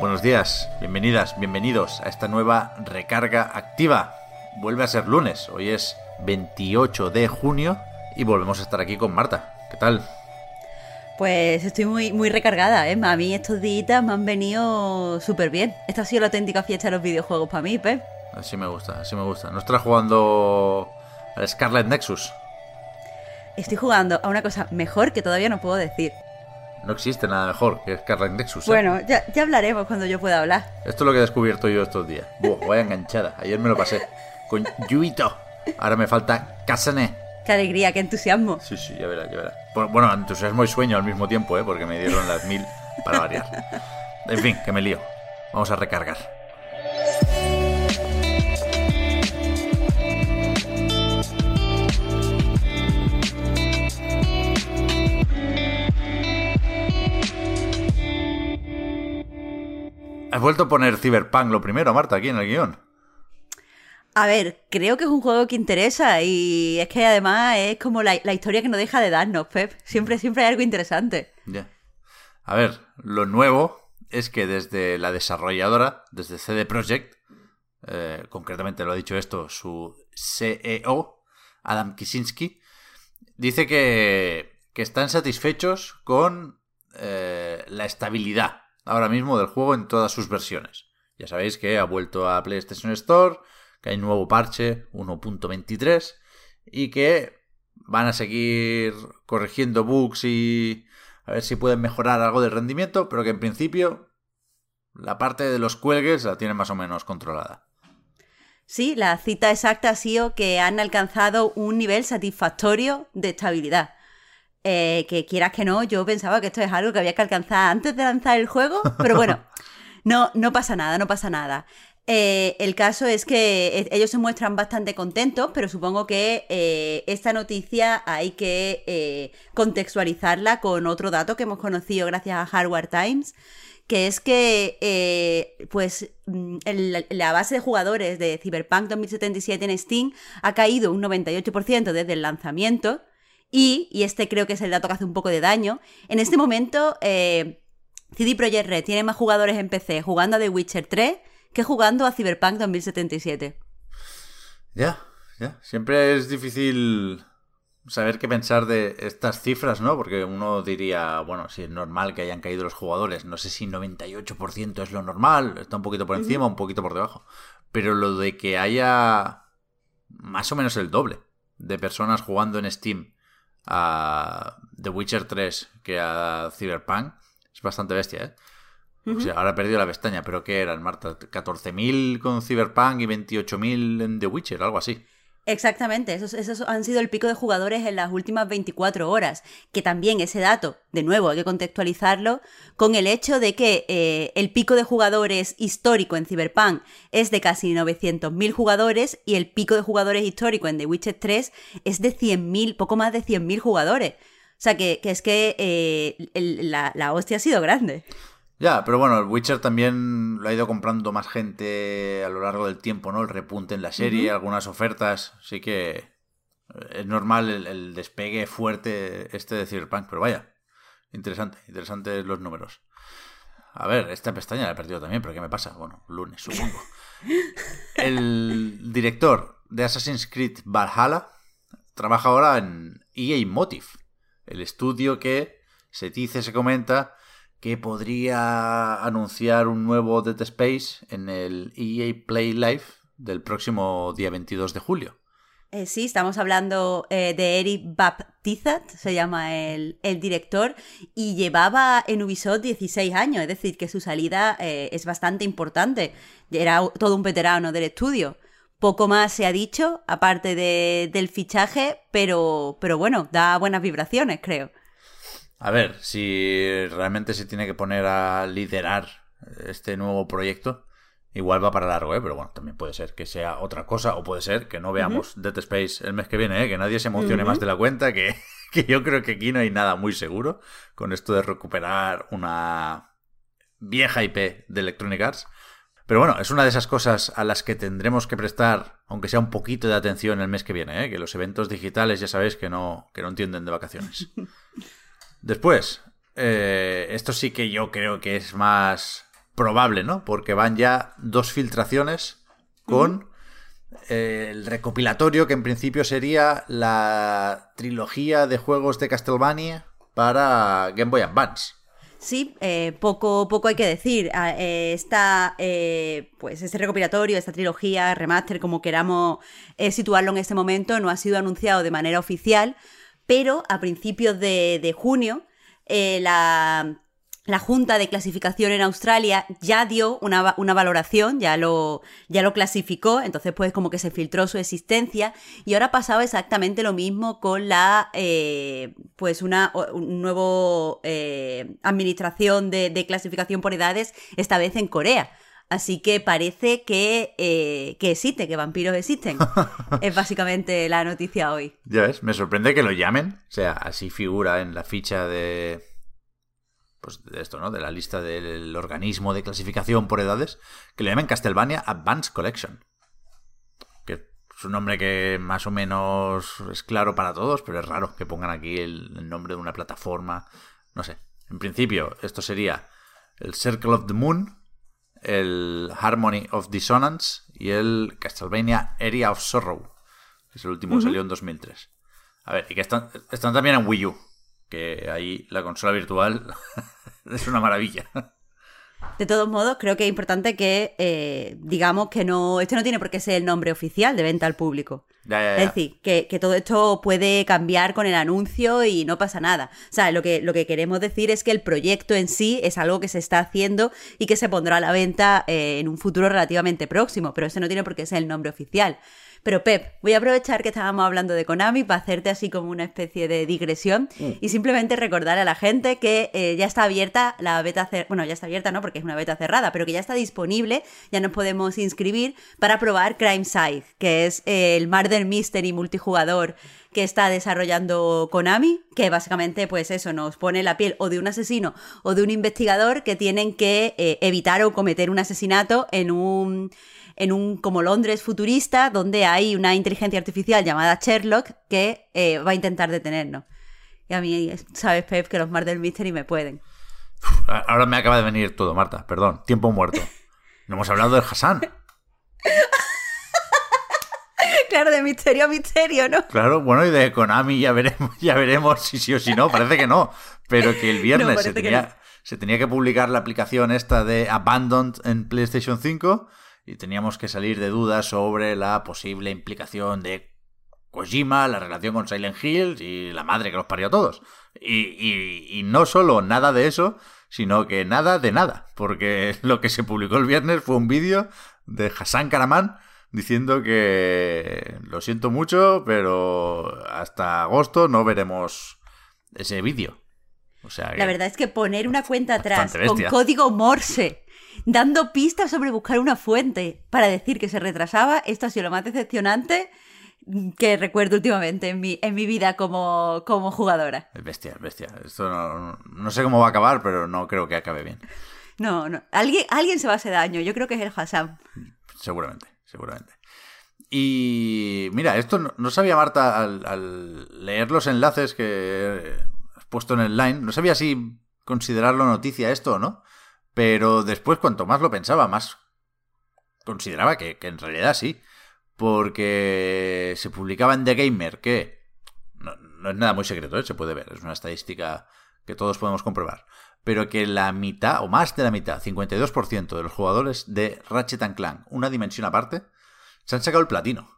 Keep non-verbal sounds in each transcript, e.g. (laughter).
Buenos días, bienvenidas, bienvenidos a esta nueva recarga activa. Vuelve a ser lunes, hoy es 28 de junio y volvemos a estar aquí con Marta. ¿Qué tal? Pues estoy muy, muy recargada, ¿eh? A mí estos días me han venido súper bien. Esta ha sido la auténtica fiesta de los videojuegos para mí, Pep. Así me gusta, así me gusta. ¿No estás jugando al Scarlet Nexus? Estoy jugando a una cosa mejor que todavía no puedo decir. No existe nada mejor que Scarlet Nexus. ¿eh? Bueno, ya, ya hablaremos cuando yo pueda hablar. Esto es lo que he descubierto yo estos días. Buah, vaya enganchada. Ayer me lo pasé. Con Yuito. Ahora me falta Kasane. Qué alegría, qué entusiasmo. Sí, sí, ya verás, ya verás. Bueno, Bueno, entusiasmo y sueño al mismo tiempo, ¿eh? Porque me dieron las mil para variar. En fin, que me lío. Vamos a recargar. Has vuelto a poner Cyberpunk lo primero, Marta, aquí en el guion. A ver, creo que es un juego que interesa y es que además es como la, la historia que no deja de darnos, Pep. Siempre, siempre hay algo interesante. Ya. A ver, lo nuevo es que desde la desarrolladora, desde CD Projekt, eh, concretamente lo ha dicho esto, su CEO, Adam Kicinski, dice que, que están satisfechos con eh, la estabilidad ahora mismo del juego en todas sus versiones. Ya sabéis que ha vuelto a PlayStation Store, que hay nuevo parche 1.23 y que van a seguir corrigiendo bugs y a ver si pueden mejorar algo de rendimiento, pero que en principio la parte de los cuelgues la tienen más o menos controlada. Sí, la cita exacta ha sido que han alcanzado un nivel satisfactorio de estabilidad. Eh, que quieras que no, yo pensaba que esto es algo que había que alcanzar antes de lanzar el juego, pero bueno, (laughs) no, no pasa nada, no pasa nada. Eh, el caso es que eh, ellos se muestran bastante contentos, pero supongo que eh, esta noticia hay que eh, contextualizarla con otro dato que hemos conocido gracias a Hardware Times, que es que pues mm, el- la base de jugadores de Cyberpunk 2077 en Steam ha caído un 98% desde el lanzamiento y, y este creo que es el dato que hace un poco de daño, en este momento eh, CD Projekt Red tiene más jugadores en PC jugando a The Witcher 3 que jugando a Cyberpunk 2077. Ya, ya. Siempre es difícil saber qué pensar de estas cifras, ¿no? Porque uno diría, bueno, si es normal que hayan caído los jugadores, no sé si 98% es lo normal, está un poquito por encima, un poquito por debajo. Pero lo de que haya más o menos el doble de personas jugando en Steam a The Witcher 3 que a Cyberpunk es bastante bestia, ¿eh? O sea, ahora he perdido la pestaña, pero ¿qué eran, Marta? ¿14.000 con Cyberpunk y 28.000 en The Witcher? Algo así. Exactamente, esos, esos han sido el pico de jugadores en las últimas 24 horas, que también ese dato, de nuevo, hay que contextualizarlo con el hecho de que eh, el pico de jugadores histórico en Cyberpunk es de casi 900.000 jugadores y el pico de jugadores histórico en The Witcher 3 es de 100.000, poco más de 100.000 jugadores. O sea, que, que es que eh, la, la hostia ha sido grande. Ya, pero bueno, el Witcher también lo ha ido comprando más gente a lo largo del tiempo, ¿no? El repunte en la serie, algunas ofertas, sí que eh, es normal el, el despegue fuerte este de Cyberpunk, pero vaya, interesante, interesantes los números. A ver, esta pestaña la he perdido también, pero ¿qué me pasa? Bueno, lunes, supongo. (laughs) El director de Assassin's Creed Valhalla trabaja ahora en EA Motive, el estudio que se dice, se comenta que podría anunciar un nuevo Dead Space en el EA Play Live del próximo día 22 de julio. Eh, sí, estamos hablando eh, de Eric Baptizat, se llama el, el director, y llevaba en Ubisoft 16 años, es decir, que su salida eh, es bastante importante. Era todo un veterano del estudio. Poco más se ha dicho, aparte de- del fichaje, pero, pero bueno, da buenas vibraciones, creo. A ver, si realmente se tiene que poner a liderar este nuevo proyecto, igual va para largo, ¿eh? Pero bueno, también puede ser que sea otra cosa o puede ser que no veamos Dead Space el mes que viene, ¿eh? Que nadie se emocione más de la cuenta, que, (laughs) que yo creo que aquí no hay nada muy seguro con esto de recuperar una vieja IP de Electronic Arts. Pero bueno, es una de esas cosas a las que tendremos que prestar, aunque sea un poquito de atención el mes que viene, ¿eh? que los eventos digitales ya sabéis que no, que no entienden de vacaciones. (laughs) Después, eh, esto sí que yo creo que es más probable, ¿no? Porque van ya dos filtraciones con eh, el recopilatorio que en principio sería la trilogía de juegos de Castlevania para Game Boy Advance. Sí, eh, poco, poco hay que decir. Ah, eh, está, pues este recopilatorio, esta trilogía, remaster, como queramos situarlo en este momento, no ha sido anunciado de manera oficial, pero a principios de, junio eh, la, Junta de Clasificación en Australia ya dio una, valoración, ya lo, ya lo clasificó, entonces pues como que se filtró su existencia y ahora ha pasado exactamente lo mismo con la, eh, pues una un eh, administración de clasificación por edades, esta vez en Corea. Así que parece que, eh, que existe, que vampiros existen. (laughs) es básicamente la noticia hoy. Ya ves, me sorprende que lo llamen. O sea, así figura en la ficha de. Pues de esto, ¿no? De la lista del organismo de clasificación por edades. Que lo llamen Castlevania Advanced Collection. Que es un nombre que más o menos es claro para todos, pero es raro que pongan aquí el nombre de una plataforma. No sé. En principio, esto sería el Circle of the Moon el Harmony of Dissonance y el Castlevania Area of Sorrow, que es el último que salió en 2003. A ver, y que están, están también en Wii U, que ahí la consola virtual (laughs) es una maravilla. De todos modos, creo que es importante que eh, digamos que no, este no tiene por qué ser el nombre oficial de venta al público. Es decir, que, todo esto puede cambiar con el anuncio y no pasa nada. O sea, lo que, lo que queremos decir es que el proyecto en sí es algo que se está haciendo y que se pondrá a la venta eh, en un futuro relativamente próximo, pero ese no tiene por qué ser el nombre oficial. Pero Pep, voy a aprovechar que estábamos hablando de Konami para hacerte así como una especie de digresión mm. y simplemente recordar a la gente que eh, ya está abierta la beta, bueno, ya está abierta, ¿no? Porque es una beta cerrada, pero que ya está disponible, ya nos podemos inscribir para probar Crime Side, que es eh, el Murder Mystery multijugador que está desarrollando Konami, que básicamente pues eso, nos pone la piel o de un asesino o de un investigador que tienen que eh, evitar o cometer un asesinato en un en un como Londres futurista donde hay una inteligencia artificial llamada Sherlock que eh, va a intentar detenernos. Y a mí, sabes, Pep, que los del Mystery me pueden. Ahora me acaba de venir todo, Marta, perdón, tiempo muerto. No hemos hablado del Hassan. (laughs) claro, de misterio a misterio, ¿no? Claro, bueno, y de Konami ya veremos, ya veremos si sí o si no, parece que no. Pero que el (laughs) viernes se, tenía, se tenía que publicar la aplicación esta de Abandoned en PlayStation 5 y teníamos que salir de dudas sobre la posible implicación de Kojima, la relación con Silent Hill y la madre que los parió a todos. Y, no solo nada de eso, sino que nada de nada, porque (laughs) lo que se publicó el viernes fue un vídeo de Hassan Karaman diciendo que lo siento mucho, pero hasta agosto no veremos ese vídeo. O sea, la verdad es que poner una cuenta atrás con código Morse dando pistas sobre buscar una fuente para decir que se retrasaba. Esto ha sido lo más decepcionante que recuerdo últimamente en mi, en mi vida como, como jugadora. Bestia, bestia. Esto no, sé cómo va a acabar, pero no creo que acabe bien. No, no. Alguien, alguien se va a hacer daño. Yo creo que es el Hassan. Seguramente, seguramente. Y mira, esto no, sabía Marta al, al, leer los enlaces que has puesto en el line. No sabía si considerarlo noticia esto o no. Pero después, cuanto más lo pensaba, más consideraba que, en realidad sí. Porque se publicaba en The Gamer que no, es nada muy secreto, ¿eh? se puede ver, es una estadística que todos podemos comprobar. Pero que la mitad, o más de la mitad, 52% de los jugadores de Ratchet Clank, una dimensión aparte, se han sacado el platino.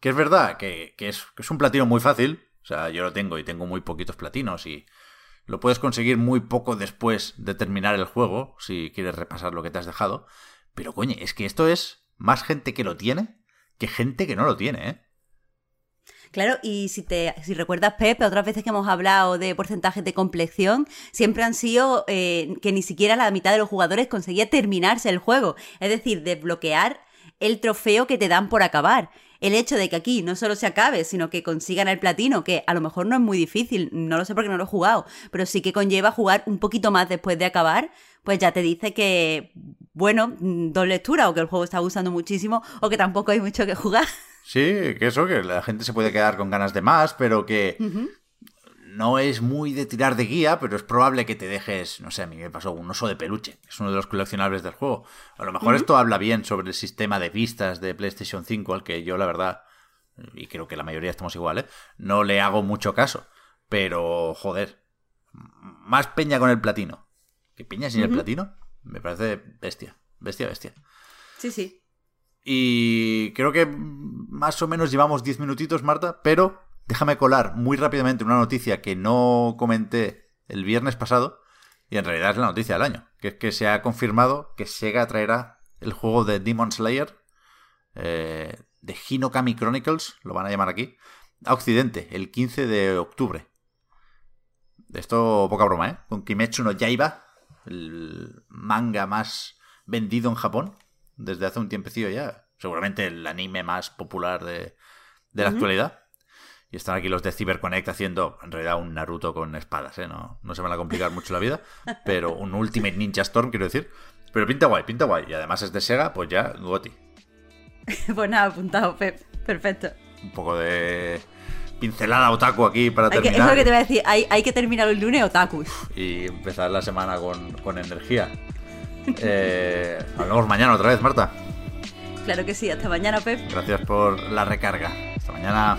Que es verdad que, es, que es un platino muy fácil. O sea, yo lo tengo y tengo muy poquitos platinos y lo puedes conseguir muy poco después de terminar el juego, si quieres repasar lo que te has dejado. Pero coño, es que esto es más gente que lo tiene que gente que no lo tiene, ¿eh? Claro, y si te si recuerdas, Pepe, otras veces que hemos hablado de porcentajes de complexión, siempre han sido eh, que ni siquiera la mitad de los jugadores conseguía terminarse el juego. Es decir, desbloquear el trofeo que te dan por acabar. El hecho de que aquí no solo se acabe, sino que consigan el platino, que a lo mejor no es muy difícil, no lo sé porque no lo he jugado, pero sí que conlleva jugar un poquito más después de acabar, pues ya te dice que, bueno, dos lecturas, o que el juego está gustando muchísimo, o que tampoco hay mucho que jugar. Sí, que eso, que la gente se puede quedar con ganas de más, pero que no es muy de tirar de guía, pero es probable que te dejes, no sé, a mí me pasó un oso de peluche, que es uno de los coleccionables del juego. A lo mejor esto habla bien sobre el sistema de vistas de PlayStation 5, al que yo la verdad, y creo que la mayoría estamos igual, ¿eh? no le hago mucho caso. Pero, joder, más peña con el platino. ¿Qué peña sin el platino? Me parece bestia, bestia, bestia. Sí, sí. Y creo que más o menos llevamos 10 minutitos, Marta, pero déjame colar muy rápidamente una noticia que no comenté el viernes pasado, y en realidad es la noticia del año, que es que se ha confirmado que Sega traerá el juego de Demon Slayer, eh, de Hinokami Chronicles, lo van a llamar aquí, a Occidente, el 15 de octubre. Esto poca broma, ¿eh? Con Kimetsu no Yaiba, el manga más vendido en Japón desde hace un tiempecillo ya. Seguramente el anime más popular de, la actualidad. Y están aquí los de CyberConnect haciendo, en realidad, un Naruto con espadas, ¿eh? No, no se van a complicar mucho la vida. Pero un Ultimate Ninja Storm, quiero decir. Pero pinta guay, pinta guay. Y además es de Sega, pues ya, Goti. (laughs) pues nada, apuntado, Pep. Perfecto. Un poco de pincelada otaku aquí para terminar. es lo que te voy a decir. Hay, hay que terminar el lunes otaku. Y empezar la semana con, con energía. Eh, hablamos mañana otra vez, Marta. Claro que sí. Hasta mañana, Pep. Gracias por la recarga. Hasta mañana.